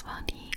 das war die